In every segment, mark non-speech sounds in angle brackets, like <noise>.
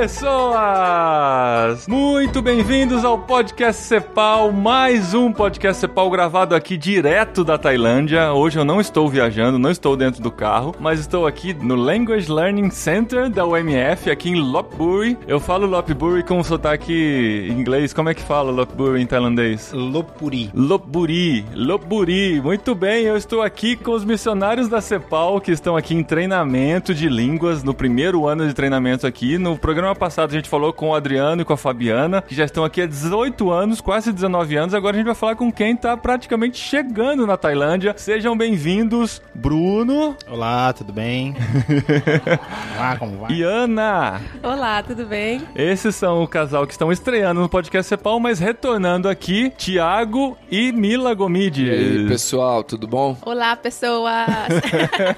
pessoas! Muito bem-vindos ao Podcast Cepal, mais um Podcast Cepal gravado aqui direto da Tailândia. Hoje eu não estou viajando, não estou dentro do carro, mas estou aqui no Language Learning Center da UMF, aqui em Lopburi. Eu falo Lopburi com sotaque em inglês. Como é que fala Lopburi em tailandês? Lopuri. Lopburi, Lopburi. Muito bem, eu estou aqui com os missionários da Cepal que estão aqui em treinamento de línguas, no primeiro ano de treinamento aqui. No programa passado a gente falou com o Adriano e com a Fabiana, que já estão aqui há 18 anos, quase 19 anos. Agora a gente vai falar com quem está praticamente chegando na Tailândia. Sejam bem-vindos, Bruno. Olá, tudo bem? <laughs> Olá, como vai? E Ana. Olá, tudo bem? Esses são o casal que estão estreando no podcast Cepal, mas retornando aqui, Tiago e Mila Gomides. E aí, pessoal, tudo bom? Olá, pessoas.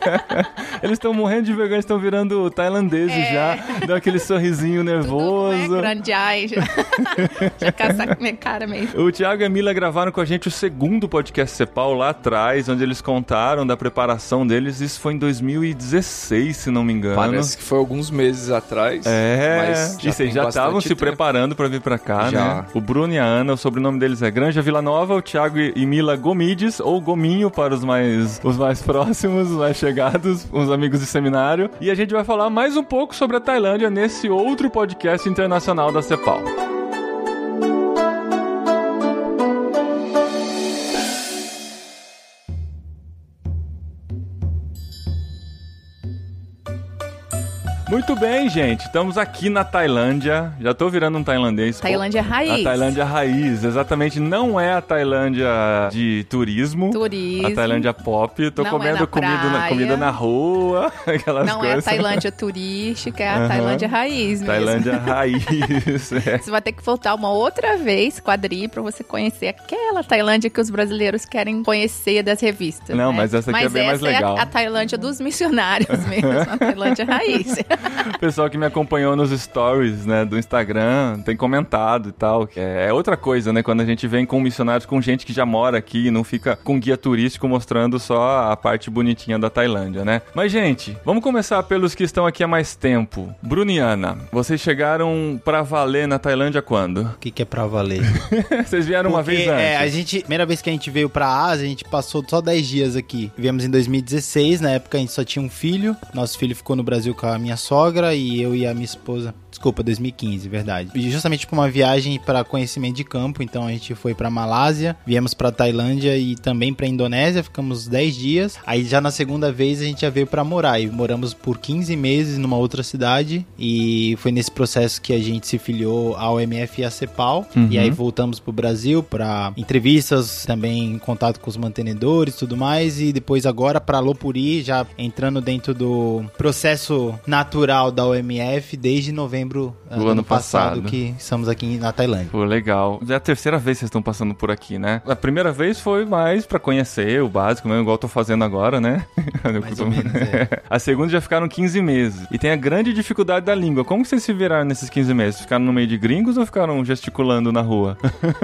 <laughs> Eles estão morrendo de vergonha, estão virando tailandeses é. já. Dá aquele sorrisinho nervoso. Tudo, né? já, <laughs> já caça minha cara mesmo. O Thiago e a Mila gravaram com a gente o segundo podcast Cepal lá atrás, onde eles contaram da preparação deles. Isso foi em 2016, se não me engano. Parece que foi alguns meses atrás. É, mas já e vocês já estavam se tempo. preparando para vir para cá, já. né? O Bruno e a Ana, o sobrenome deles é Granja Vila Nova, o Thiago e Mila Gomides, ou Gominho para os mais, os mais próximos, os mais chegados, os amigos de seminário. E a gente vai falar mais um pouco sobre a Tailândia nesse outro podcast internacional da CEPAL. Muito bem, gente. Estamos aqui na Tailândia. Já tô virando um tailandês. Tailândia raiz. A Tailândia raiz, exatamente. Não é a Tailândia de turismo. Turismo. A Tailândia pop. Tô não comendo é comida, na, comida na rua, <laughs> aquelas não coisas. Não é a Tailândia turística, é a uhum. Tailândia raiz mesmo. Tailândia raiz. <laughs> é. Você vai ter que voltar uma outra vez, quadrir, pra você conhecer aquela Tailândia que os brasileiros querem conhecer das revistas. Não, né? mas essa aqui é mas é bem mais legal. É a, a Tailândia dos missionários <laughs> mesmo, a Tailândia raiz. O <laughs> pessoal que me acompanhou nos stories, né, do Instagram, tem comentado e tal. É, é outra coisa, né, quando a gente vem com missionários, com gente que já mora aqui e não fica com guia turístico mostrando só a parte bonitinha da Tailândia, né? Mas, gente, vamos começar pelos que estão aqui há mais tempo. Bruniana, vocês chegaram pra valer na Tailândia quando? O que, que é pra valer? <laughs> vocês vieram Porque, uma vez antes? É, a gente, primeira vez que a gente veio pra Ásia, a gente passou só 10 dias aqui. Viemos em 2016, na época a gente só tinha um filho. Nosso filho ficou no Brasil com a minha sogra e eu e a minha esposa Desculpa, 2015, verdade. E justamente para uma viagem para conhecimento de campo, então a gente foi para Malásia, viemos para Tailândia e também para Indonésia, ficamos 10 dias. Aí já na segunda vez a gente já veio para morar e moramos por 15 meses numa outra cidade e foi nesse processo que a gente se filiou ao MF e à CEPAL. Uhum. E aí voltamos pro Brasil para entrevistas, também em contato com os mantenedores, tudo mais e depois agora para Lopuri, já entrando dentro do processo natural da OMF desde novembro do ano, ano passado, passado, que estamos aqui na Tailândia. Pô, legal. É a terceira vez que vocês estão passando por aqui, né? A primeira vez foi mais para conhecer o básico, mesmo, igual eu tô fazendo agora, né? <laughs> Menos, <laughs> é. A segunda já ficaram 15 meses. E tem a grande dificuldade da língua. Como vocês se viraram nesses 15 meses? Ficaram no meio de gringos ou ficaram gesticulando na rua?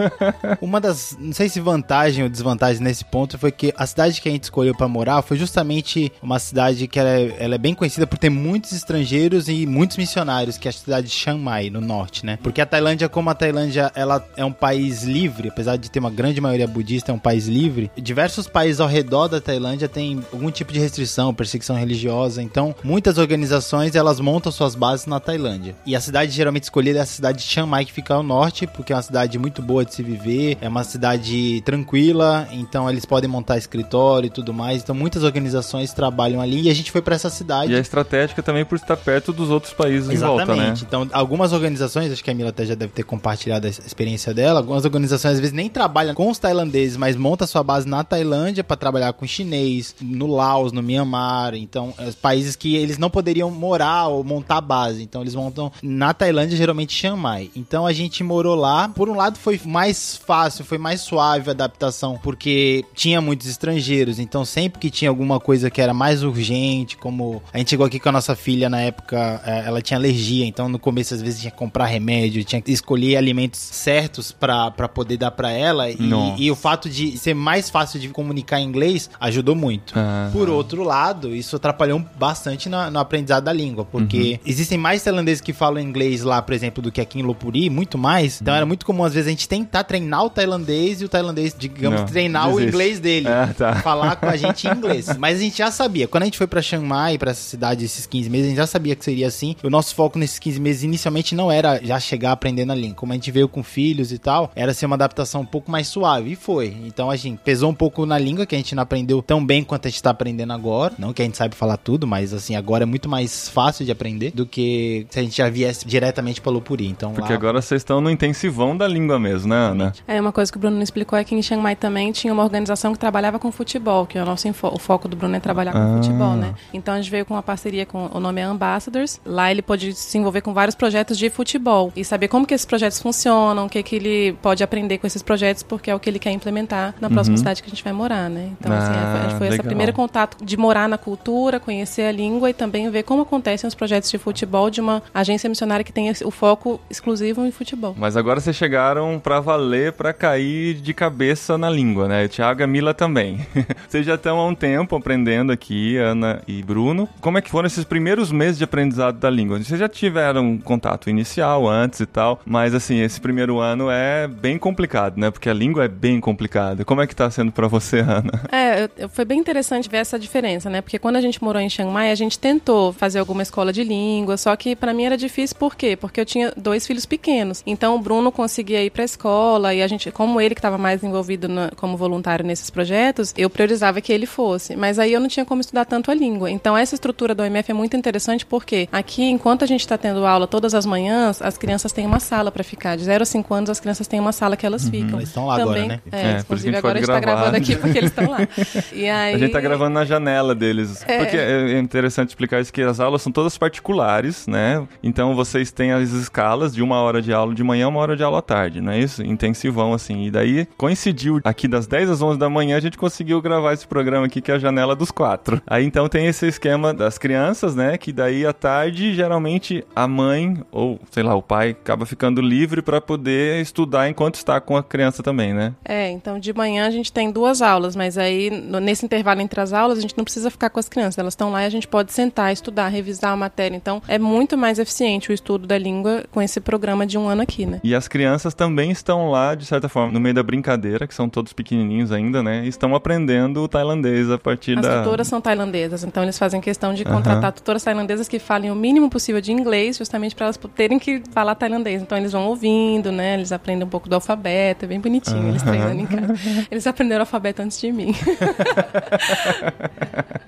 <laughs> Uma das, não sei se vantagem ou desvantagem nesse ponto foi que a cidade que a gente escolheu para morar foi justamente uma cidade que ela é, ela é bem conhecida por ter muitos estrangeiros e muitos missionários, que é cidade de Chiang Mai, no norte, né? Porque a Tailândia, como a Tailândia ela é um país livre, apesar de ter uma grande maioria budista, é um país livre, diversos países ao redor da Tailândia têm algum tipo de restrição, perseguição religiosa, então muitas organizações elas montam suas bases na Tailândia. E a cidade geralmente escolhida é a cidade de Chiang Mai, que fica ao norte, porque é uma cidade muito boa de se viver, é uma cidade tranquila, então eles podem montar escritório e tudo mais, então muitas organizações trabalham ali e a gente foi para essa cidade. E é estratégica também por estar perto dos outros países Exatamente. em volta, né? Então, algumas organizações, acho que a Mila até já deve ter compartilhado a experiência dela, algumas organizações às vezes nem trabalham com os tailandeses, mas monta sua base na Tailândia para trabalhar com chinês, no Laos, no Myanmar, então, os países que eles não poderiam morar ou montar base, então eles montam na Tailândia, geralmente Chiang Mai. Então a gente morou lá, por um lado foi mais fácil, foi mais suave a adaptação, porque tinha muitos estrangeiros, então sempre que tinha alguma coisa que era mais urgente, como a gente chegou aqui com a nossa filha na época, é, ela tinha alergia, então no começo às vezes tinha que comprar remédio, tinha que escolher alimentos certos pra pra poder dar pra ela. E, e o fato de ser mais fácil de comunicar em inglês ajudou muito. Ah. Por outro lado, isso atrapalhou bastante na- no aprendizado da língua, porque existem mais tailandeses que falam inglês lá, por exemplo, do que aqui em Lopuri, muito mais. Então era muito comum, às vezes, a gente tentar treinar o tailandês e o tailandês, digamos, Não, treinar o desiste. inglês dele. Ah, tá. Falar com a <laughs> gente em inglês. Mas a gente já sabia. Quando a gente foi pra Chiang Mai, pra essa cidade, esses 15 meses, a gente já sabia que seria assim. O nosso foco nesses 15 meses, inicialmente, não era já chegar aprendendo a língua. Como a gente veio com filhos e tal, era ser uma adaptação um pouco mais suave. E foi. Então, a gente pesou um pouco na língua, que a gente não aprendeu tão bem quanto a gente tá aprendendo agora. Não que a gente saiba falar tudo, mas assim, agora é muito mais fácil de aprender do que se a gente já viesse diretamente pra Lopuri. Então, Porque lá... agora vocês estão no intensivão da língua mesmo, né, Ana? É, uma coisa que o Bruno não explicou é que em Chiang Mai também tinha uma organização que trabalhava com futebol, que é o nosso o foco do Bruno é trabalhar com Ah. futebol, né? Então a gente veio com uma parceria com o nome é Ambassadors. Lá ele pôde se envolver com vários projetos de futebol e saber como que esses projetos funcionam, o que que ele pode aprender com esses projetos, porque é o que ele quer implementar na próxima cidade que a gente vai morar, né? Então assim, Uhum. Ah, foi, foi esse primeiro contato de morar na cultura, conhecer a língua e também ver como acontecem os projetos de futebol de uma agência missionária que tem o foco exclusivo em futebol. Mas agora vocês chegaram pra valer, pra cair de cabeça na língua, né? O Thiago e Mila também. <laughs> vocês já estão há um tempo aprendendo aqui, Ana e Bruno. Como é que foram esses primeiros meses de aprendizado da língua? Vocês já tiveram um contato inicial antes e tal, mas assim, esse primeiro ano é bem complicado, né? Porque a língua é bem complicada. Como é que tá sendo pra você, Ana? É, foi bem interessante ver essa diferença, né? Porque quando a gente morou em Chiang Mai, a gente tentou fazer alguma escola de língua, só que pra mim era difícil, por quê? Porque eu tinha dois filhos pequenos. Então o Bruno conseguia ir pra escola e a gente, como ele que estava mais envolvido como voluntário nesses projetos, eu priorizava que ele fosse. Mas aí eu não tinha como estudar tanto a língua. Então essa estrutura do OMF é muito interessante porque aqui, enquanto a gente está tendo aula todas as manhãs, as crianças têm uma sala pra ficar. De 0 a 5 anos, as crianças têm uma sala que elas ficam. Eles estão lá agora, né? É, É, por isso que a inclusive gente agora a gente tá gravar. gravando aqui porque eles estão lá. <laughs> E aí... A gente tá gravando na janela deles. É. Porque é interessante explicar isso que as aulas são todas particulares, né? Então vocês têm as escalas de uma hora de aula de manhã, uma hora de aula à tarde, não é isso? Intensivão, assim. E daí coincidiu aqui das 10 às 11 da manhã, a gente conseguiu gravar esse programa aqui, que é a janela dos quatro. Aí então tem esse esquema das crianças, né? Que daí à tarde, geralmente, a mãe ou, sei lá, o pai acaba ficando livre pra poder estudar enquanto está com a criança também, né? É, então de manhã a gente tem duas aulas, mas aí nesse intervalo entre as aulas a gente não precisa ficar com as crianças, elas estão lá e a gente pode sentar, estudar, revisar a matéria. Então é muito mais eficiente o estudo da língua com esse programa de um ano aqui, né? E as crianças também estão lá, de certa forma, no meio da brincadeira, que são todos pequenininhos ainda, né? Estão aprendendo o tailandês a partir As da. tutoras são tailandesas, então eles fazem questão de contratar tutoras tailandesas que falem o mínimo possível de inglês, justamente para elas terem que falar tailandês. Então eles vão ouvindo, né? Eles aprendem um pouco do alfabeto, é bem bonitinho, eles treinando em casa. Eles aprenderam o alfabeto antes de mim. <laughs>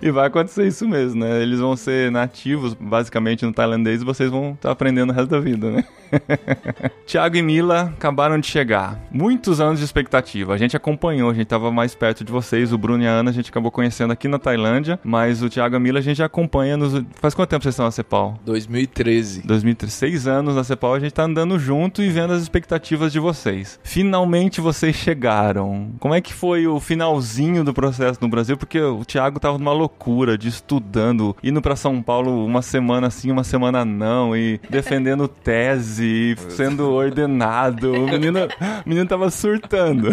E vai acontecer isso mesmo, né? Eles vão ser nativos, basicamente, no tailandês e vocês vão estar aprendendo o resto da vida, né? <laughs> Tiago e Mila acabaram de chegar. Muitos anos de expectativa. A gente acompanhou, a gente estava mais perto de vocês. O Bruno e a Ana a gente acabou conhecendo aqui na Tailândia, mas o Tiago e a Mila a gente já acompanha nos. Faz quanto tempo vocês estão na Cepal? 2013. 2006 anos na Cepal, a gente tá andando junto e vendo as expectativas de vocês. Finalmente vocês chegaram. Como é que foi o finalzinho do processo no Brasil? Porque o Thiago tava numa loucura de estudando, indo pra São Paulo uma semana sim, uma semana não, e defendendo tese, e sendo ordenado. O menino, o menino tava surtando.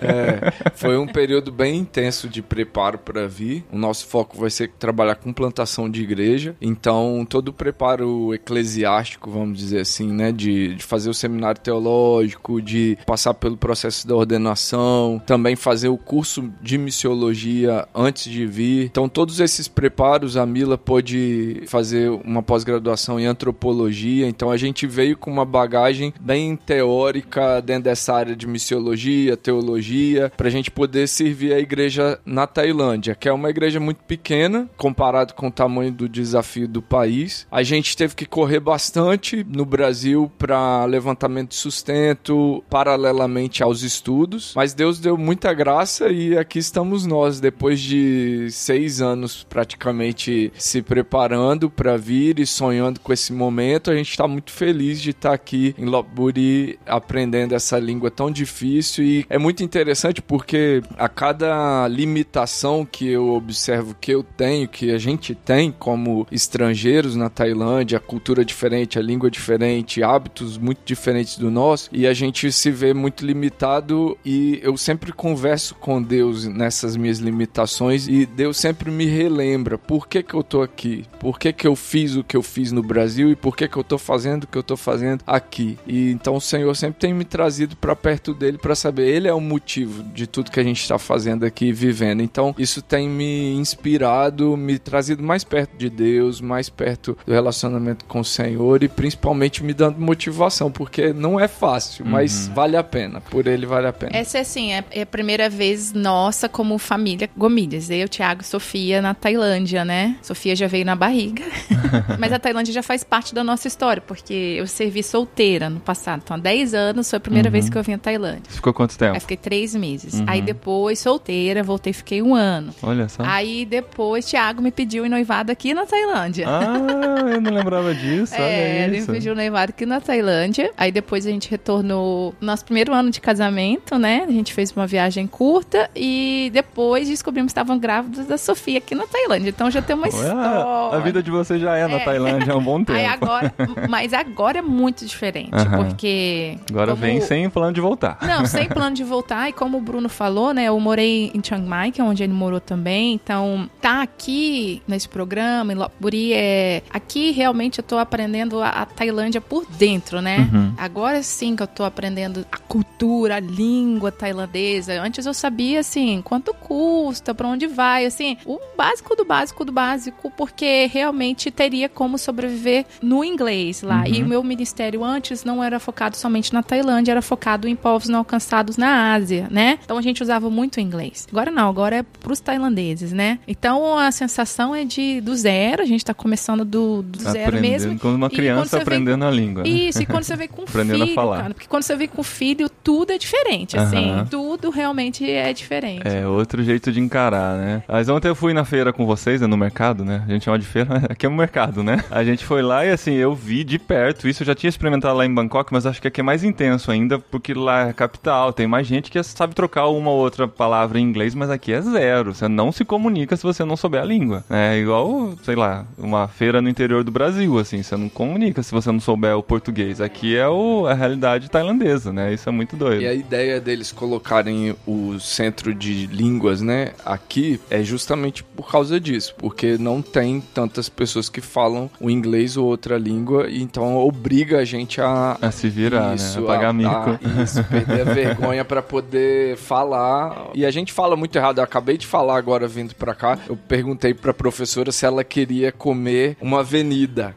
É, foi um período bem intenso de preparo para vir. O nosso foco vai ser trabalhar com plantação de igreja. Então, todo o preparo eclesiástico, vamos dizer assim, né? De, de fazer o seminário teológico, de passar pelo processo da ordenação, também fazer o curso de missiologia antes de vir. Então, todos esses preparos, a Mila pôde fazer uma pós-graduação em antropologia. Então, a gente veio com uma bagagem bem teórica dentro dessa área de missiologia, teologia, para a gente poder servir a igreja na Tailândia, que é uma igreja muito pequena comparado com o tamanho do desafio do país. A gente teve que correr bastante no Brasil para levantamento de sustento, paralelamente aos estudos, mas Deus deu muita graça e aqui estamos nós, depois de seis anos praticamente se preparando para vir e sonhando com esse momento. A gente está muito feliz de estar aqui em Lopburi aprendendo essa língua tão difícil e é muito interessante porque a cada limitação que eu observo que eu tenho, que a gente tem como estrangeiros na Tailândia, a cultura diferente, a língua diferente, hábitos muito diferentes do nosso, e a gente se vê muito limitado e eu sempre converso com Deus nessas minhas limitações e Deus sempre me relembra por que que eu tô aqui, por que que eu fiz o que eu fiz no Brasil e por que que eu tô fazendo o que eu tô fazendo aqui. E então o Senhor sempre tem me trazido para perto dele para saber ele é o motivo de tudo que a gente está fazendo aqui e vivendo. Então isso tem me inspirado, me trazido mais perto de Deus, mais perto do relacionamento com o Senhor e principalmente me dando motivação, porque não é fácil, mas vale a pena. Por ele vale a pena. Essa, assim, é é a primeira vez nossa como família Gomídeas. Eu, Thiago e Sofia na Tailândia, né? Sofia já veio na barriga. <laughs> Mas a Tailândia já faz parte da nossa história, porque eu servi solteira no passado. Então, há 10 anos foi a primeira vez que eu vim à Tailândia. Você ficou quanto tempo? Aí fiquei três meses. Aí depois, solteira, voltei, fiquei um ano. Olha só. Aí depois, Thiago me pediu em noivado aqui na Tailândia. Ah, eu não lembrava disso. <laughs> É, ele me pediu noivado aqui na Tailândia. Aí depois a gente retornou no nosso primeiro ano de casamento, né? A gente fez uma viagem curta e depois descobrimos que estavam grávidos da Sofia aqui na Tailândia. Então já tem uma Ué, história. a vida de você já é na É. Tailândia há um bom <laughs> tempo. Aí agora, mas agora é muito diferente, Aham. porque Agora como- vem sem plano de voltar. não, sem <laughs> plano de voltar. E como o Bruno falou, né? Eu morei em Chiang Mai, que é onde ele morou também. Então, tá aqui nesse programa, em Lopburi, é... Aqui, realmente, eu tô aprendendo a, a Tailândia por dentro, né? Uhum. Agora sim que eu tô aprendendo a cultura, a língua tailandesa. Antes eu sabia, assim, quanto custa, pra onde vai, assim, o básico do básico do básico, porque realmente teria como sobreviver no inglês lá. E o meu ministério antes não era focado somente na Tailândia, era focado em povos não alcançados na Ásia, né? Então a gente usava muito inglês. Agora não, agora é pros tailandeses, né? Então a sensação é de do zero, a gente tá começando do, do zero Aprendendo mesmo. como uma criança você vem aprendendo a língua. né? Isso, e quando você vem com <laughs> Aprendendo a filho, falar. cara, porque quando você vem com filho, tudo é diferente, assim, Aham. tudo realmente é diferente. É, outro jeito de encarar, né? Mas ontem eu fui na feira com vocês, né, no mercado, né? A gente chama de feira, <laughs> aqui é um mercado, né? A gente foi lá e assim, eu vi de perto, isso eu já tinha experimentado lá em Bangkok, mas acho que aqui é mais intenso ainda, porque lá é capital, tem mais gente que sabe trocar uma ou outra palavra em inglês, mas aqui é zero. Você não se comunica se você não souber a língua. É igual, sei lá, uma feira no interior do Brasil, assim, você não comunica se você não souber o português. Aqui é o, a realidade tailandesa, né? Isso é muito doido. E a ideia deles colocarem o centro de línguas, né, aqui é justamente por causa disso, porque não tem tantas pessoas que falam o inglês ou outra língua, então obriga a gente a A se virar, né? A pagar mico. a- isso, perder a <laughs> vergonha pra poder falar. E a gente fala muito errado. Eu acabei de falar agora vindo pra cá. Eu perguntei pra professora se ela queria comer uma avenida.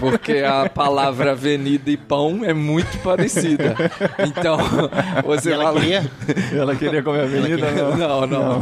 Porque a palavra avenida e pão é muito parecida. Então, você E ela fala. queria? Ela queria comer a avenida? Não. Não, não.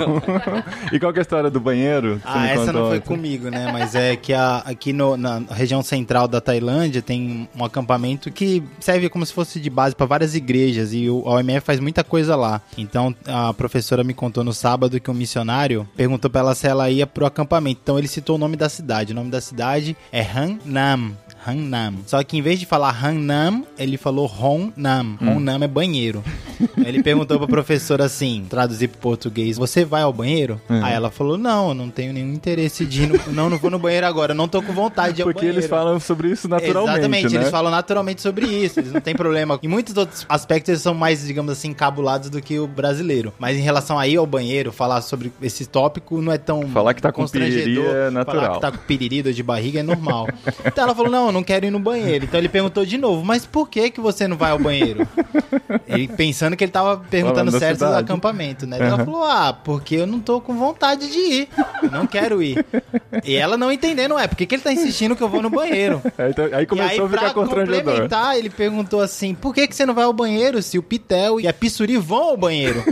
E qual que é a história do banheiro? Ah, essa contou não foi comigo, né? Mas é que a- aqui no- na região central da Tailândia tem um acampamento que serve como se fosse de base para várias igrejas e o a OMF faz muita coisa lá. Então a professora me contou no sábado que um missionário perguntou pra ela se ela ia pro acampamento. Então ele citou o nome da cidade. O nome da cidade é Han 6. 6. Hangnam. Só que em vez de falar Hangnam, ele falou Hongnam. Hongnam é banheiro. <laughs> Aí ele perguntou pra professora assim, traduzir pro português, você vai ao banheiro? Aí ela falou, não, eu não tenho nenhum interesse de ir no... <laughs> Não, não vou no banheiro agora, eu não tô com vontade de ir ao Porque eles falam sobre isso naturalmente, Exatamente, né? eles falam naturalmente sobre isso, eles não têm problema. Em muitos outros aspectos eles são mais, digamos assim, cabulados do que o brasileiro. Mas em relação a ir ao banheiro, falar sobre esse tópico não é tão Falar que tá com constrangedor. piriri é natural. Falar que tá com piriri, dor de barriga é normal. <laughs> então ela falou, não, eu não quero ir no banheiro. Então ele perguntou de novo, mas por que que você não vai ao banheiro? <laughs> ele pensando que ele tava perguntando Falando certo do acampamento, né? Ela falou, ah, porque eu não tô com vontade de ir. Eu não quero ir. E ela não entendendo, é, por que, que ele tá insistindo que eu vou no banheiro? Aí, então- aí começou aí, a ficar constrangedor. complementar, ele perguntou assim: por que, que você não vai ao banheiro se o Pitel e a Pissuri vão ao banheiro?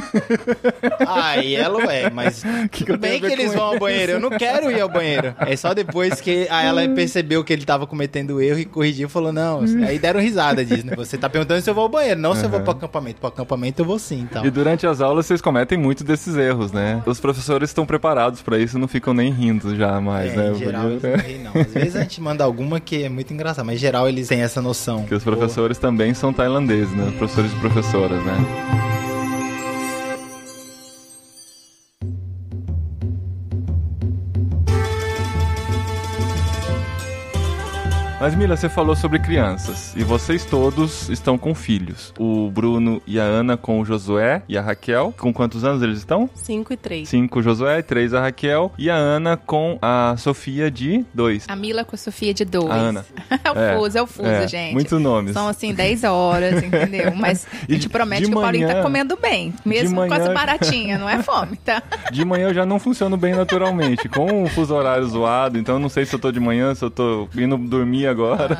aí ela, ué, mas <laughs> Que que bem a que eles vão ao banheiro, eu não quero ir ao banheiro. É só depois que aí ela percebeu que ele tava cometendo erro e corrigiu e falou: não, aí deram risada disso, né? Você tá perguntando se eu vou ao banheiro, não se eu vou pro acampamento. Pro acampamento, eu vou sim, então. E durante as aulas vocês cometem muito desses erros, né? Os professores estão preparados pra isso e não ficam nem rindo já mais, É, né? em geral, eles não riem, não. Às vezes a gente manda alguma que é muito engraçada, mas em geral eles têm essa noção. Que os professores também são tailandeses, né? Professores e professoras, né? Mas Mila, você falou sobre crianças e vocês todos estão com filhos. O Bruno e a Ana com o Josué e a Raquel. Com quantos anos eles estão? 5 e 3. Cinco o Josué, três a Raquel e a Ana com a Sofia de dois. A Mila com a Sofia de dois. A Ana. <laughs> é o É, fuso, é o fuso, é, gente. Muitos nomes. São assim 10 horas, entendeu? <laughs> Mas a gente promete que o Paulinho manhã- tá comendo bem. Mesmo manhã- com essa baratinha, não é fome, tá? <laughs> De manhã eu já não funciono bem naturalmente, com o fuso horário zoado, então eu não sei se eu tô de manhã, se eu tô indo dormir agora.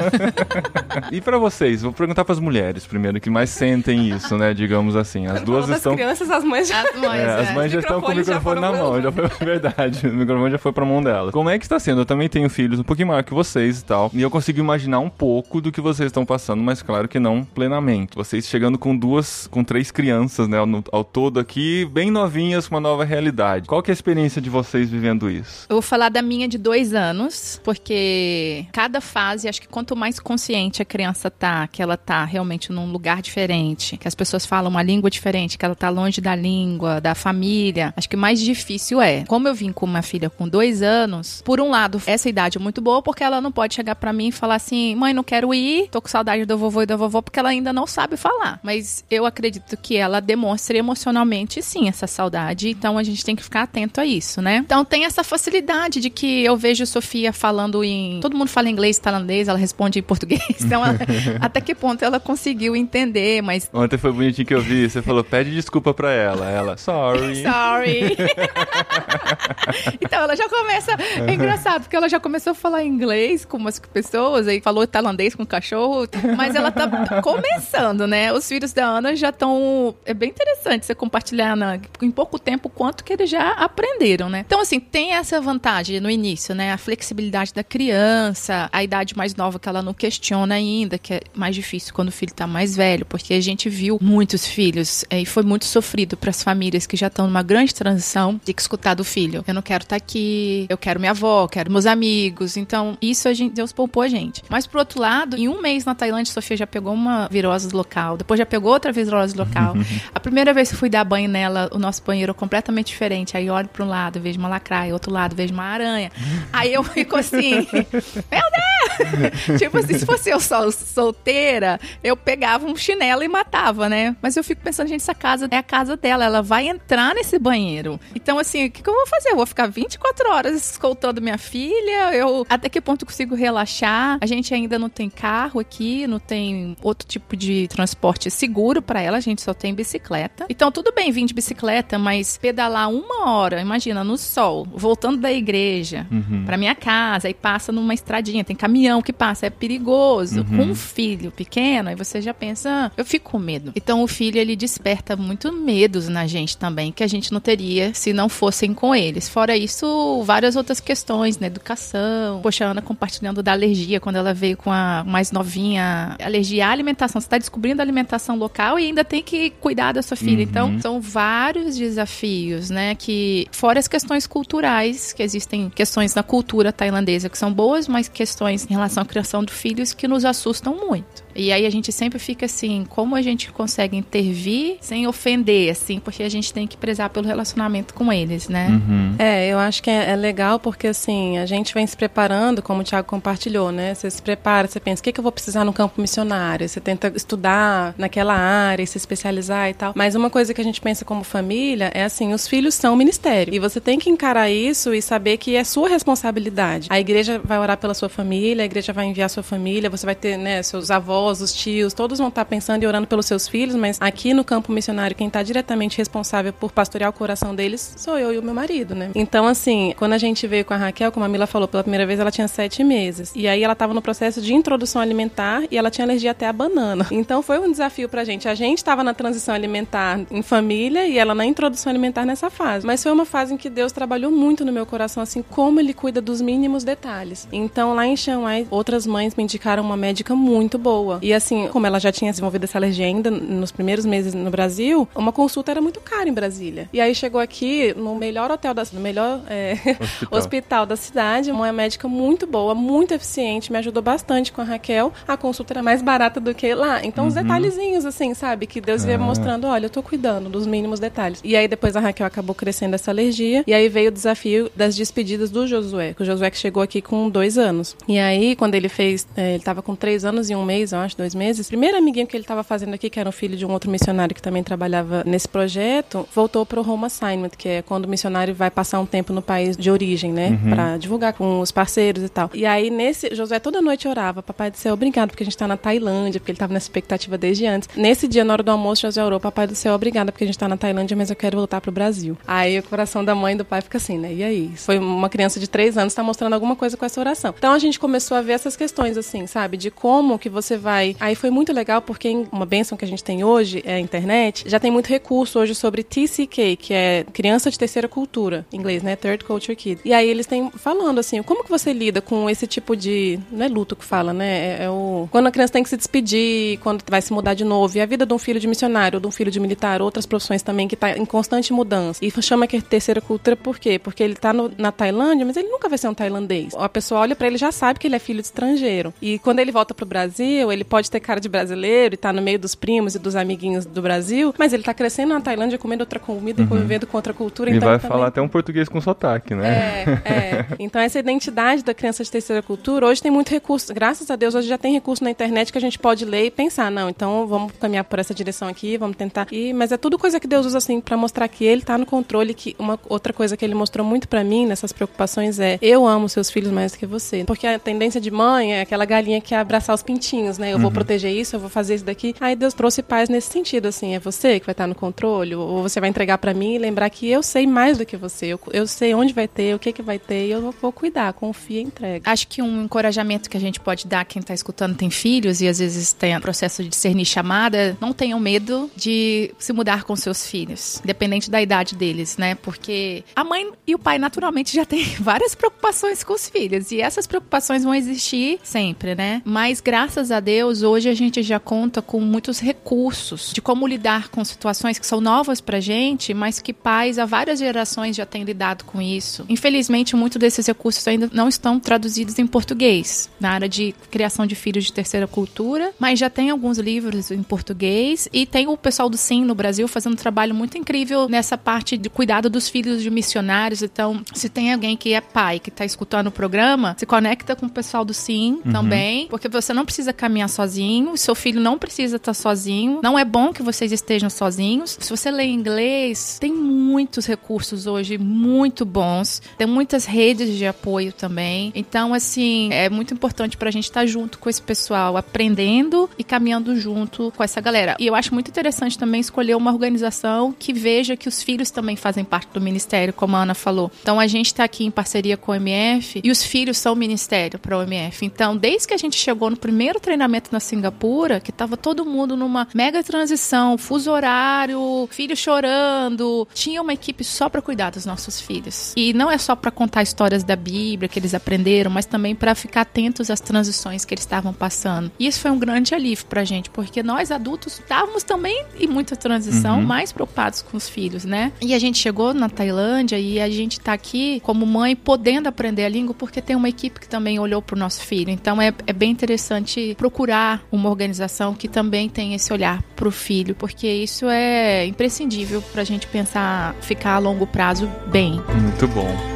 <laughs> e pra vocês, vou perguntar pras mulheres primeiro, que mais sentem isso, né, digamos assim. As duas estão... crianças, as mães já... As mães, <laughs> É, né? as mães já estão com o microfone na mão, já foi <laughs> verdade. O microfone já foi pra mão dela. Como é que está sendo? Eu também tenho filhos um pouquinho maior que vocês e tal. E eu consigo imaginar um pouco do que vocês estão passando, mas claro que não plenamente. Vocês chegando com duas, com três crianças, né, ao, ao todo aqui, bem novinhas, com uma nova realidade. Qual que é a experiência de vocês vivendo isso? Eu vou falar da minha de dois anos, porque cada fase, acho que quanto mais consciente a criança tá, que ela tá realmente num lugar diferente, que as pessoas falam uma língua diferente, que ela tá longe da língua, da família, acho que mais difícil é. Como eu vim com uma filha com dois anos, por um lado, essa idade é muito boa, porque ela não pode chegar pra mim e falar assim: mãe, não quero ir, tô com saudade do vovô e da vovó, porque ela ainda não sabe falar. Mas eu acredito que ela demonstre emocionalmente, sim, essa saudade, então a gente tem que ficar atento a isso, né? Então tem essa facilidade de que eu vejo Sofia falando em. Todo mundo fala inglês, tailandês, ela responde em português. Então, ela- <laughs> até que ponto ela conseguiu entender, mas. Ontem foi bonitinho que eu vi, você falou, pede desculpa pra ela. Ela, sorry. <laughs> Sorry. <laughs> então ela já começa. É engraçado, porque ela já começou a falar inglês com umas pessoas, aí falou tailandês com o cachorro, mas ela tá começando, né? Os filhos da Ana já estão. É bem interessante você compartilhar na- em pouco tempo quanto que eles já aprenderam, né? Então, assim, tem essa vantagem no início, né? A flexibilidade da criança, a idade mais nova que ela não questiona ainda, que é mais difícil quando o filho tá mais velho, porque a gente viu muitos filhos eh, e foi muito sofrido para as famílias que já estão numa grande transição de que escutar do filho. Eu não quero estar aqui, eu quero minha avó, quero meus amigos. Então, isso a gente, Deus poupou a gente. Mas por outro lado, em um mês na Tailândia, Sofia já pegou uma virose local, depois já pegou outra virose local. <laughs> a primeira vez que eu fui dar banho nela, o nosso banheiro é completamente diferente. Aí olho para um lado, vejo uma lacraia, outro lado, vejo uma aranha. <laughs> Aí eu fico assim, <laughs> meu Deus! <laughs> tipo assim, se fosse eu só solteira, eu pegava um chinelo e matava, né? Mas eu fico pensando, gente, essa casa é a casa dela, ela vai entrar nesse banheiro. Então, assim, o que, que eu vou fazer? Eu vou ficar 24 horas escoltando minha filha? Eu até que ponto eu consigo relaxar? A gente ainda não tem carro aqui, não tem outro tipo de transporte seguro para ela, a gente só tem bicicleta. Então, tudo bem vir de bicicleta, mas pedalar uma hora, imagina, no sol, voltando da igreja Uhum. pra minha casa, aí passa numa estradinha, tem caminhão que passa, é perigoso. Com um filho pequeno, aí você já pensa, "Ah, eu fico com medo. Então o filho ele desperta muito medos na gente também, que a gente não teria se não fossem com eles. Fora isso, várias outras questões, na educação. Poxa, a Ana compartilhando da alergia quando ela veio com a mais novinha, alergia à alimentação. Você tá descobrindo a alimentação local e ainda tem que cuidar da sua filha. Então, são vários desafios, né? Que, fora as questões culturais, que existem questões na cultura tailandesa que são boas, mas questões em relação à criação de filhos que nos assustam muito. E aí a gente sempre fica assim, como a gente consegue intervir sem ofender, assim, porque a gente tem que prezar pelo relacionamento com eles, né? Uhum. É, eu acho que é, é legal porque assim, a gente vem se preparando, como o Thiago compartilhou, né? Você se prepara, você pensa, o que, que eu vou precisar no campo missionário? Você tenta estudar naquela área, e se especializar e tal. Mas uma coisa que a gente pensa como família é assim, os filhos são o ministério. E você tem que encarar isso e saber que é sua responsabilidade. A igreja vai orar pela sua família, a igreja vai enviar sua família, você vai ter, né, seus avós, os tios, todos vão estar pensando e orando pelos seus filhos, mas aqui no campo missionário, quem está diretamente responsável por pastorear o coração deles sou eu e o meu marido, né? Então, assim, quando a gente veio com a Raquel, como a Mila falou, pela primeira vez ela tinha sete meses. E aí ela estava no processo de introdução alimentar e ela tinha alergia até à banana. <laughs> Então foi um desafio pra gente. A gente estava na transição alimentar em família e ela na introdução alimentar nessa fase. Mas foi uma fase em que Deus trabalhou muito no meu coração, assim, como ele cuida dos mínimos detalhes. Então, lá em Chiang Mai, outras mães me indicaram uma médica muito boa, E assim, como ela já tinha desenvolvido essa alergia ainda nos primeiros meses no Brasil, uma consulta era muito cara em Brasília. E aí chegou aqui no melhor hotel da no melhor é, <laughs> hospital. hospital. da cidade, uma médica muito boa, muito eficiente, me ajudou bastante com a Raquel. A consulta era mais barata do que lá. Então uhum. os detalhezinhos assim, sabe, que Deus ia ah. mostrando, olha, eu tô cuidando dos mínimos detalhes. E aí depois a Raquel acabou crescendo essa alergia e aí veio o desafio das despedidas do Josué. O Josué que chegou aqui com dois anos. E aí quando ele fez, é, ele tava com três anos e um mês, eu acho, dois meses. Primeiro amiguinho que ele tava fazendo aqui, que era um filho de um outro missionário que também trabalhava nesse projeto, voltou pro Home Assignment, que é quando o missionário vai passar um tempo no país de origem, né? Uhum. Pra divulgar com os parceiros e tal. E aí, nesse, Josué toda noite orava, papai do céu, obrigado, porque a gente tá na Tailândia, porque ele tava nessa expectativa desde antes. Nesse dia, na hora do almoço, Josué orou, papai do céu, obrigado, porque a gente tá na Tailândia, mas eu quero voltar pro Brasil. Aí o coração da mãe e do pai fica assim, né? E aí? Foi uma criança de três anos, tá mostrando alguma coisa com essa oração. Então a gente começou a ver essas questões, assim, sabe? De como que você vai. Aí foi muito legal, porque uma benção que a gente tem hoje é a internet, já tem muito recurso hoje sobre TCK, que é Criança de Terceira Cultura, em inglês, né? Third Culture Kid. E aí eles têm falando assim, como que você lida com esse tipo de. Não é luto que fala, né? É, é o. Quando a criança tem que se despedir, quando vai se mudar de novo. E a vida de um filho de missionário, ou de um filho de militar, outras profissões também, que está em constante mudança. E chama que é terceira cultura por quê? Porque ele está na Tailândia, mas ele nunca vai ser um tailandês. A pessoa olha para ele já sabe que ele é filho de estrangeiro. E quando ele volta pro Brasil, ele pode ter cara de brasileiro e tá no meio dos primos e dos amiguinhos do Brasil, mas ele tá crescendo na Tailândia comendo outra comida uhum. e convivendo com outra cultura. E então vai também... falar até um português com sotaque, né? É, é. Então essa identidade da criança de terceira cultura, hoje tem muito recurso. Graças a Deus, hoje já tem recurso na internet que a gente pode ler e pensar, não, então vamos caminhar por essa direção aqui, vamos tentar. E, mas é tudo coisa que Deus usa assim para mostrar que ele tá no controle, que uma outra coisa que ele mostrou muito para mim nessas preocupações é: eu amo seus filhos mais do que você. Porque a tendência de mãe é aquela galinha que é abraçar os pintinhos, né? Eu uhum. vou proteger isso, eu vou fazer isso daqui. Aí Deus trouxe paz nesse sentido, assim, é você que vai estar no controle, ou você vai entregar para mim e lembrar que eu sei mais do que você, eu, eu sei onde vai ter, o que que vai ter, e eu vou cuidar, confia e entrega. Acho que um encorajamento que a gente pode dar a quem está escutando tem filhos e às vezes tem processo de discernir chamada, não tenham medo de se mudar com seus filhos, independente da idade deles, né? Porque a mãe e o pai naturalmente já têm <laughs> várias preocupações com os filhos e essas preocupações vão existir sempre, né? Mas graças a Deus, hoje a gente já conta com muitos recursos de como lidar com situações que são novas pra gente, mas que pais há várias gerações já têm lidado com isso. Infelizmente, muitos desses recursos ainda não estão traduzidos em português, na área de criação de filhos de terceira cultura, mas já tem alguns livros em português e tem o pessoal do Sim no Brasil fazendo um trabalho muito incrível nessa parte de cuidado dos filhos de missionários. Então, se tem alguém que é pai, que está escutando o programa, se conecta com o pessoal do Sim uhum. também, porque você não precisa caminhar sozinho, seu filho não precisa estar tá sozinho, não é bom que vocês estejam sozinhos. Se você lê inglês, tem muitos recursos hoje muito bons, tem muitas redes de apoio também. Então, assim, é muito importante para a gente estar tá junto com esse pessoal, aprendendo e caminhando junto com essa galera. E eu acho muito interessante também escolher uma organização que veja que os filhos também fazem parte do ministério, como a Ana falou. Então, a gente está aqui em parceria com o MF e os filhos são ministério para o MF. Então, desde que a gente chegou no primeiro treinamento na Singapura, que estava todo mundo numa mega transição, fuso horário, filho chorando, tinha uma equipe só para cuidar dos nossos filhos. E não é só para contar histórias da Bíblia que eles aprenderam, mas também para ficar atentos às transições que eles estavam passando. E isso foi um grande alívio pra gente, porque nós adultos estávamos também em muita transição, uhum. mais preocupados com os filhos, né? E a gente chegou na Tailândia e a gente tá aqui como mãe podendo aprender a língua porque tem uma equipe que também olhou pro nosso filho. Então é, é bem interessante procurar uma organização que também tem esse olhar pro filho, porque isso é imprescindível pra gente pensar ficar a longo prazo bem. Muito bom.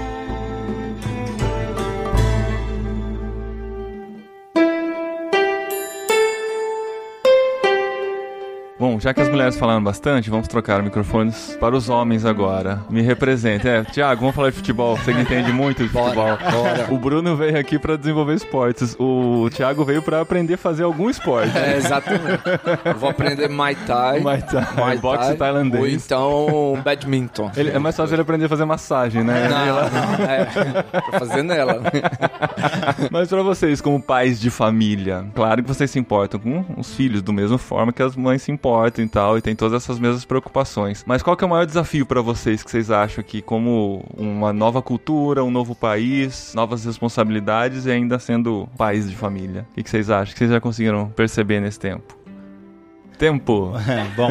Bom, já que as mulheres falaram bastante, vamos trocar microfones para os homens agora. Me represente. É, Tiago, vamos falar de futebol. Você que entende muito de futebol. Bora, bora. O Bruno veio aqui para desenvolver esportes. O Tiago veio para aprender a fazer algum esporte. É, exatamente. Eu vou aprender Muay Thai. Muay Thai. Muay boxe tailandês. Ou então badminton. Ele, é mais fácil ele aprender a fazer massagem, né? Não, não. É, <laughs> pra fazer nela. Mas para vocês, como pais de família, claro que vocês se importam com os filhos, do mesma forma que as mães se importam importam e tal, e tem todas essas mesmas preocupações. Mas qual que é o maior desafio para vocês que vocês acham que como uma nova cultura, um novo país, novas responsabilidades e ainda sendo pais de família? O que, que vocês acham? O que vocês já conseguiram perceber nesse tempo? Tempo. <laughs> Bom,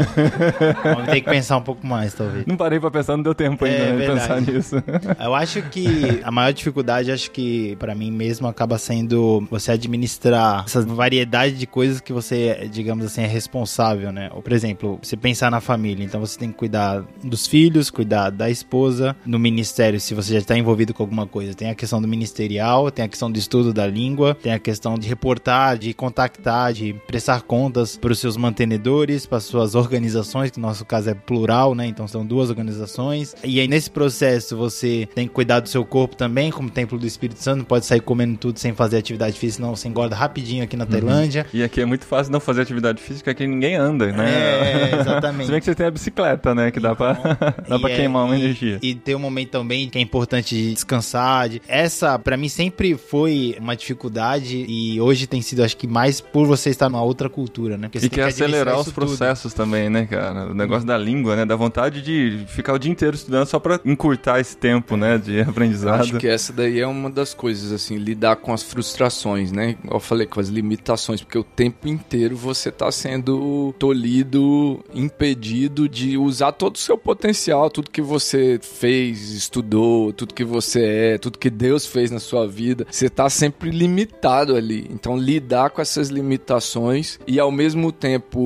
vamos ter que pensar um pouco mais, talvez. Não parei pra pensar, não deu tempo ainda É né, de pensar nisso. <laughs> Eu acho que a maior dificuldade, acho que pra mim mesmo acaba sendo você administrar essa variedade de coisas que você, digamos assim, é responsável, né? Ou, por exemplo, você pensar na família, então você tem que cuidar dos filhos, cuidar da esposa, no ministério, se você já está envolvido com alguma coisa, tem a questão do ministerial, tem a questão do estudo da língua, tem a questão de reportar, de contactar, de prestar contas para os seus mantenedores, para suas organizações, que no nosso caso é plural, né? Então são duas organizações. E aí nesse processo você tem que cuidar do seu corpo também, como templo do Espírito Santo, não pode sair comendo tudo sem fazer atividade física, senão você engorda rapidinho aqui na Tailândia. E aqui é muito fácil não fazer atividade física, que ninguém anda, né? É, exatamente. <laughs> Se bem que você tem a bicicleta, né? Que dá pra, <laughs> dá E pra é- queimar uma e- energia. E ter um momento também que é importante de descansar. de- Essa, pra mim, sempre foi uma dificuldade e hoje tem sido, acho que, mais por você estar numa outra cultura, né? Porque E você que tem acelerar os isso tudo. processos também, né, cara? O negócio da língua, né? Dá vontade de ficar o dia inteiro estudando só pra encurtar esse tempo, né? De <laughs> aprendizado. Acho que essa daí é uma das coisas, assim, lidar com as frustrações, né? Eu falei com as limitações, porque o tempo inteiro você tá sendo tolhido, impedido de usar todo o seu potencial, tudo que você fez, estudou, tudo que você é, tudo que Deus fez na sua vida. Você tá sempre limitado ali. Então, lidar com essas limitações e ao mesmo tempo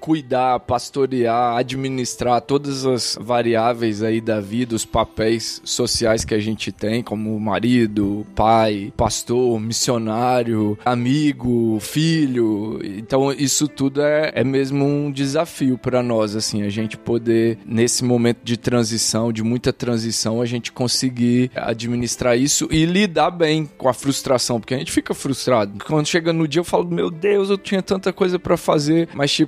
cuidar, pastorear, administrar todas as variáveis aí da vida, os papéis sociais que a gente tem, como marido, pai, pastor, missionário, amigo, filho. Então, isso tudo é, é mesmo um desafio para nós, assim, a gente poder, nesse momento de transição, de muita transição, a gente conseguir administrar isso e lidar bem com a frustração, porque a gente fica frustrado. Quando chega no dia, eu falo, meu Deus, eu tinha tanta coisa para fazer, mas, tipo,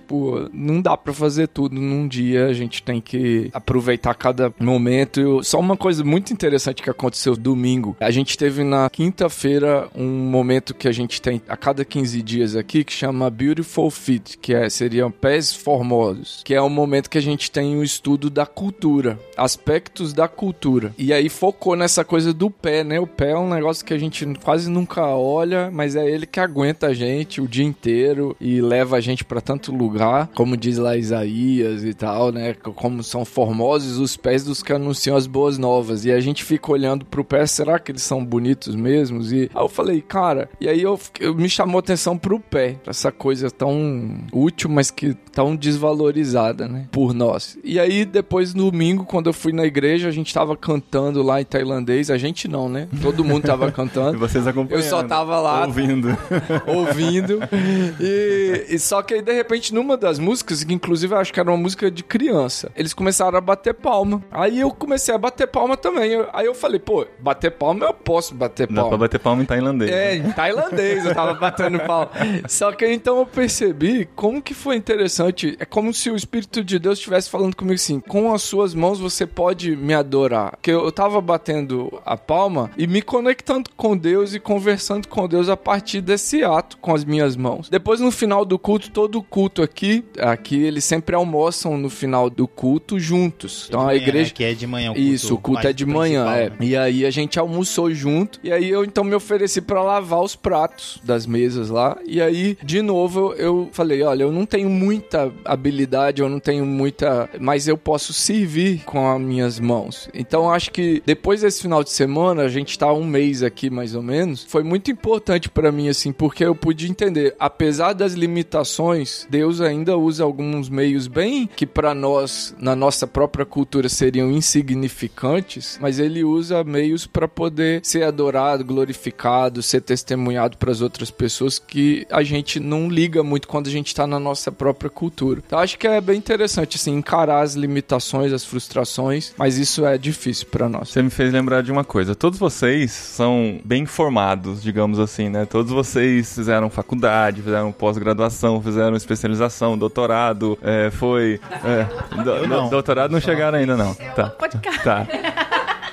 não dá para fazer tudo num dia, a gente tem que aproveitar cada momento. Eu- Só uma coisa muito interessante que aconteceu domingo, a gente teve na quinta-feira um momento que a gente tem a cada 15 dias aqui, que chama Beautiful Feet, que é, seriam pés formosos, que é um momento que a gente tem o estudo da cultura, aspectos da cultura. E aí focou nessa coisa do pé, né? O pé é um negócio que a gente quase nunca olha, mas é ele que aguenta a gente o dia inteiro e leva a gente pra tanto lugar, como diz lá Isaías e tal, né? Como são formosos os pés dos que anunciam as boas novas. E a gente fica olhando pro pé, será que eles são bonitos mesmos? E aí eu falei, cara, e aí eu, eu me chamou atenção pro pé, essa coisa tão útil, mas que tão desvalorizada, né? Por nós. E aí depois no domingo, quando eu fui na igreja, a gente tava cantando lá em tailandês, a gente não, né? Todo mundo tava <laughs> E cantando. vocês acompanhando. Eu só tava lá Ouvindo. ouvindo. <laughs> E, e só que aí, de repente, numa das músicas, que inclusive eu acho que era uma música de criança, eles começaram a bater palma. Aí eu comecei a bater palma também. Aí eu falei, pô, bater palma eu posso bater Dá pra palma. bater palma em tailandês. É, né? em tailandês eu tava batendo palma. <laughs> Só que então eu percebi como que foi interessante. É como se o Espírito de Deus estivesse falando comigo assim: com as suas mãos você pode me adorar. Porque eu tava batendo a palma e me conectando com Deus e conversando com Deus a partir desse ato com as minhas mãos. Depois, no final do culto, todo o culto aqui, aqui eles sempre almoçam no final do culto juntos. Então De a manhã, igreja. né, que é de manhã o culto Isso, o culto é de manhã, principal, é. né? E aí a gente almoçou junto. E aí eu então me ofereci pra lavar os pratos das mesas lá. E aí, de novo, eu, falei: olha, eu não tenho muita habilidade, eu não tenho muita. Mas eu posso servir com as minhas mãos. Então acho que depois desse final de semana, a gente tá um mês aqui mais ou menos. Foi muito importante pra mim, assim, porque eu pude entender, apesar das limitações, Deus ainda usa alguns meios bem que pra nós, na nossa própria cultura, seriam insignificantes, mas ele usa meios pra poder ser adorado, glorificado, ser testemunhado pras outras pessoas que a gente não liga muito quando a gente tá na nossa própria cultura. Então acho que é bem interessante assim encarar as limitações, as frustrações, mas isso é difícil pra nós. Você me fez lembrar de uma coisa. Todos vocês são bem formados, digamos assim, né? Todos vocês fizeram faculdade, fizeram pós-graduação, fizeram especialização, doutorado, é, foi... é, do- não. doutorado não chegaram ainda, não. Tá. Tá.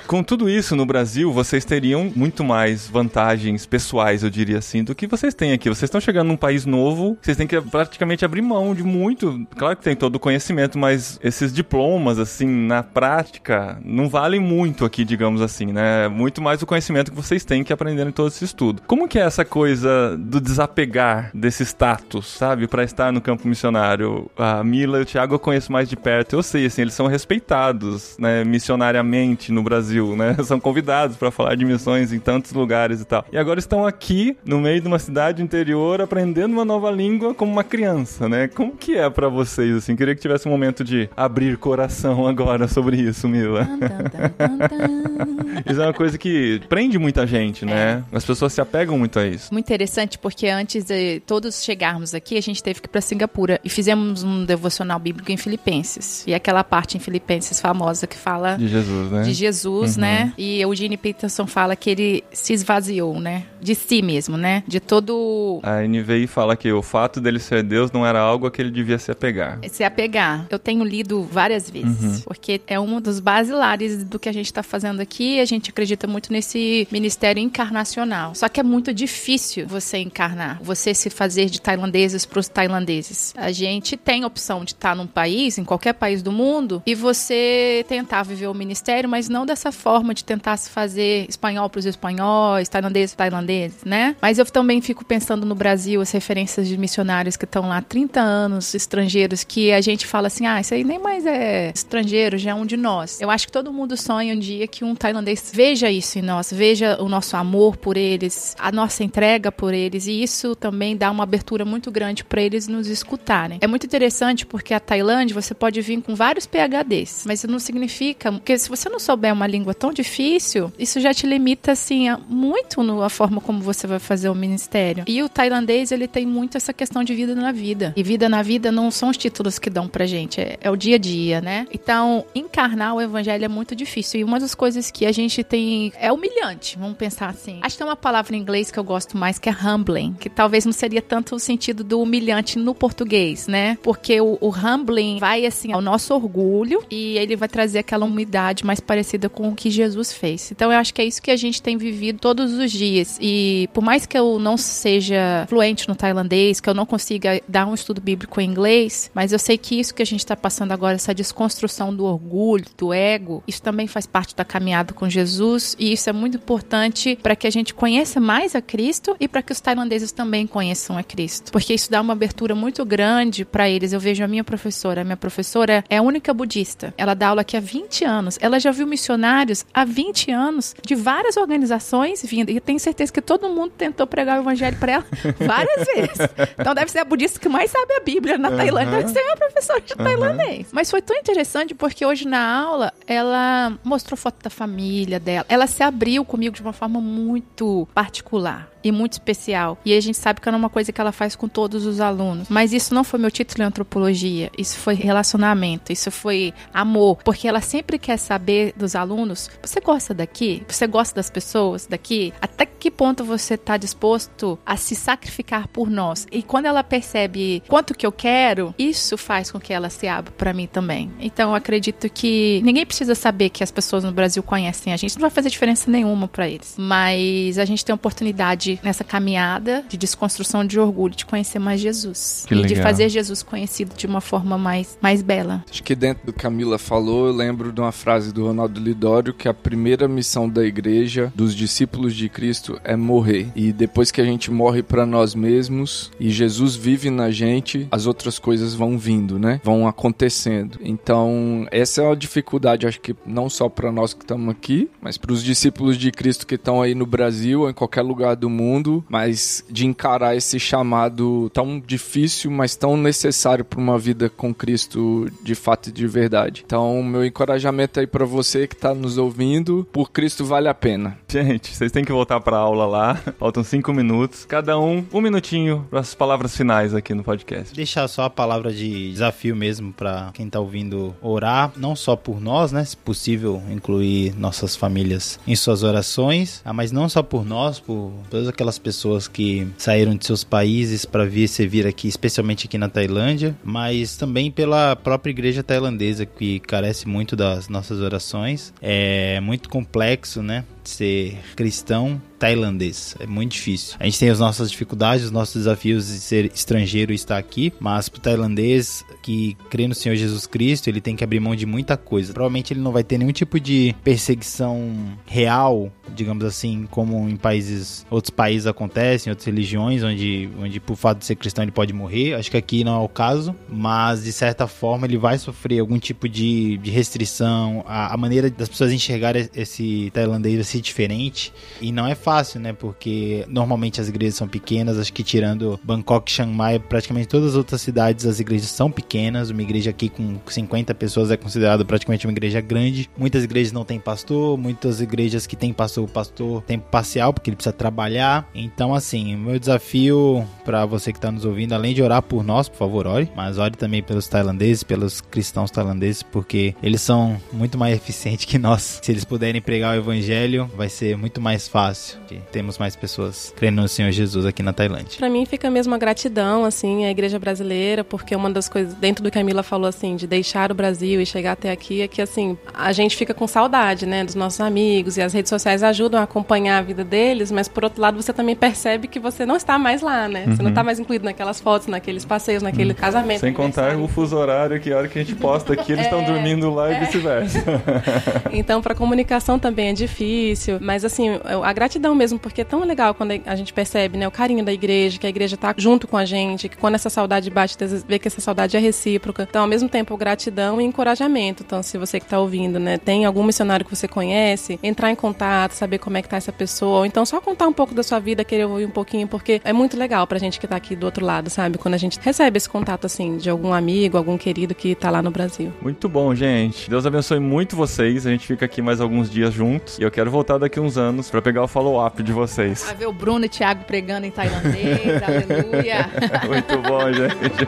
Com tudo isso no Brasil, vocês teriam muito mais vantagens pessoais, eu diria assim, do que vocês têm aqui. Vocês estão chegando num país novo, vocês têm que praticamente abrir mão de muito. Claro que tem todo o conhecimento, mas esses diplomas, assim, na prática, não valem muito aqui, digamos assim, né? Muito mais o conhecimento que vocês têm que aprender em todo esse estudo. Como que é essa coisa do desapegar desse status, sabe? Para estar no campo missionário. A Mila e o Thiago eu conheço mais de perto. Eu sei, assim, eles são respeitados, né? Missionariamente no Brasil, né? <laughs> São convidados para falar de missões em tantos lugares e tal. E agora estão aqui, no meio de uma cidade interior, aprendendo uma nova língua como uma criança, né? Como que é para vocês, assim? Queria que tivesse um momento de abrir coração agora sobre isso, Mila. <laughs> isso é uma coisa que prende muita gente, né? As pessoas se apegam muito a isso. Muito interessante porque antes de todos chegarmos aqui, a gente teve que ir para Singapura e fizemos um devocional bíblico em Filipenses. E aquela parte em Filipenses famosa que fala de Jesus, né? De Jesus, Uhum. né? E Eugene Peterson fala que ele se esvaziou, né? De si mesmo, né? De todo A NVI fala que o fato dele ser Deus não era algo a que ele devia se apegar. se apegar. Eu tenho lido várias vezes, porque é um dos basilares do que a gente está fazendo aqui. A gente acredita muito nesse ministério encarnacional. Só que é muito difícil você encarnar, você se fazer de tailandeses para os tailandeses. A gente tem a opção de estar num país, em qualquer país do mundo, e você tentar viver o ministério, mas não dessa forma de tentar se fazer espanhol para os espanhóis, tailandês para tailandeses, né? Mas eu também fico pensando no Brasil, as referências de missionários que estão lá há 30 anos, estrangeiros, que a gente fala assim, ah, isso aí nem mais é estrangeiro, já é um de nós. Eu acho que todo mundo sonha um dia que um tailandês veja isso em nós, veja o nosso amor por eles, a nossa entrega por eles, e isso também dá uma abertura muito grande para eles nos escutarem. É muito interessante porque a Tailândia você pode vir com vários PhDs, mas isso não significa, porque se você não souber uma língua tão difícil, isso já te limita assim muito na forma como você vai fazer o ministério. E o tailandês ele tem muito essa questão de vida na vida. E vida na vida não são os títulos que dão pra gente, é, é o dia a dia, né? Então, encarnar o evangelho é muito difícil. E uma das coisas que a gente tem é humilhante, vamos pensar assim. Acho que tem uma palavra em inglês que eu gosto mais que é humbling, que talvez não seria tanto o sentido do humilhante no português, né? Porque o, o humbling vai assim ao nosso orgulho e ele vai trazer aquela humildade mais parecida com que Jesus fez. Então eu acho que é isso que a gente tem vivido todos os dias. E por mais que eu não seja fluente no tailandês, que eu não consiga dar um estudo bíblico em inglês, mas eu sei que isso que a gente está passando agora, essa desconstrução do orgulho, do ego, isso também faz parte da caminhada com Jesus e isso é muito importante para que a gente conheça mais a Cristo e para que os tailandeses também conheçam a Cristo, porque isso dá uma abertura muito grande para eles. Eu vejo a minha professora, a minha professora é a única budista. Ela dá aula aqui há 20 anos. Ela já viu missionários há 20 anos de várias organizações vindo e tenho certeza que todo mundo tentou pregar o evangelho para ela <laughs> várias vezes. Então deve ser a budista que mais sabe a Bíblia na Tailândia, deve ser uma professora de tailandês. Mas foi tão interessante porque hoje na aula ela mostrou foto da família dela. Ela se abriu comigo de uma forma muito particular e muito especial. E a gente sabe que não é uma coisa que ela faz com todos os alunos. Mas isso não foi meu título em antropologia. Isso foi relacionamento. Isso foi amor. Porque ela sempre quer saber dos alunos: você gosta daqui? Você gosta das pessoas daqui? Até que ponto você está disposto a se sacrificar por nós? E quando ela percebe quanto que eu quero, isso faz com que ela se abra para mim também. Então eu acredito que ninguém precisa saber que as pessoas no Brasil conhecem a gente. Não vai fazer diferença nenhuma para eles. Mas a gente tem a oportunidade nessa caminhada de desconstrução de orgulho de conhecer mais Jesus Que e de legal. fazer Jesus conhecido de uma forma mais mais bela. Acho que dentro do que a Camila falou, eu lembro de uma frase do Ronaldo Lidório que a primeira missão da igreja, dos discípulos de Cristo, é morrer. E depois que a gente morre para nós mesmos e Jesus vive na gente, as outras coisas vão vindo, né? Vão acontecendo. Então, essa é a dificuldade, acho que não só para nós que estamos aqui, mas para os discípulos de Cristo que estão aí no Brasil ou em qualquer lugar do mundo, mas de encarar esse chamado tão difícil, mas tão necessário para uma vida com Cristo de fato e de verdade. Então, meu encorajamento aí para você que está nos ouvindo, por Cristo vale a pena. Gente, vocês têm que voltar pra aula lá. <laughs> Faltam cinco minutos. Cada um, um minutinho para as palavras finais aqui no podcast. Deixar só a palavra de desafio mesmo para quem tá ouvindo orar, não só por nós, né? Se possível, incluir nossas famílias em suas orações, ah, mas não só por nós, por todas aquelas pessoas que saíram de seus países para vir servir aqui, especialmente aqui na Tailândia, mas também pela própria igreja tailandesa que carece muito das nossas orações. É muito complexo, né? Ser cristão tailandês. É muito difícil. A gente tem as nossas dificuldades, os nossos desafios de ser estrangeiro e estar aqui, mas pro tailandês que crê no Senhor Jesus Cristo, ele tem que abrir mão de muita coisa. Provavelmente ele não vai ter nenhum tipo de perseguição real, digamos assim, como em países, outros países acontecem, outras religiões, onde, onde por fato de ser cristão ele pode morrer. Acho que aqui não é o caso, mas de certa forma ele vai sofrer algum tipo de, de restrição. A, a maneira das pessoas enxergarem esse tailandês ser diferente e não é fácil, né? Porque normalmente as igrejas são pequenas, acho que tirando Bangkok, Chiang Mai, praticamente todas as outras cidades as igrejas são pequenas. Uma igreja aqui com 50 pessoas é considerada praticamente uma igreja grande. Muitas igrejas não têm pastor, muitas igrejas que têm pastor, o pastor tempo parcial porque ele precisa trabalhar. Então, assim, o meu desafio para você que está nos ouvindo, além de orar por nós, por favor, ore, mas ore também pelos tailandeses, pelos cristãos tailandeses, porque eles são muito mais <laughs> eficientes que nós. Se eles puderem pregar o evangelho, vai ser muito mais fácil temos mais pessoas crendo no Senhor Jesus aqui na Tailândia. Para mim fica mesmo a gratidão, assim, à igreja brasileira, porque uma das coisas, dentro do que a Mila falou, assim, de deixar o Brasil e chegar até aqui, é que, assim, a gente fica com saudade, né, dos nossos amigos, e as redes sociais ajudam a acompanhar a vida deles, mas por outro lado você também percebe que você não está mais lá, né? Uhum. Você não está mais incluído naquelas fotos, naqueles passeios, naquele uhum. casamento. Sem contar o fuso horário, que a hora que a gente posta aqui, eles estão <laughs> é, dormindo lá é. e vice-versa. <laughs> então, para comunicação também é difícil, mas assim, a gratidão mesmo, porque é tão legal quando a gente percebe, né, o carinho da igreja, que a igreja tá junto com a gente, que quando essa saudade bate, vê que essa saudade é recíproca. Então, ao mesmo tempo, gratidão e encorajamento. Então, se você que tá ouvindo, né, tem algum missionário que você conhece, entrar em contato, saber como é que tá essa pessoa, ou então só contar um pouco da sua vida, querer ouvir um pouquinho, porque é muito legal pra gente que tá aqui do outro lado, sabe? Quando a gente recebe esse contato, assim, de algum amigo, algum querido que tá lá no Brasil. Muito bom, gente. Deus abençoe muito vocês. A gente fica aqui mais alguns dias juntos. E eu quero voltar daqui uns anos para pegar o follow-up de vocês. Vai ver o Bruno e o Thiago pregando em tailandês, <laughs> aleluia. Muito bom, gente.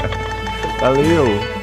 <laughs> Valeu.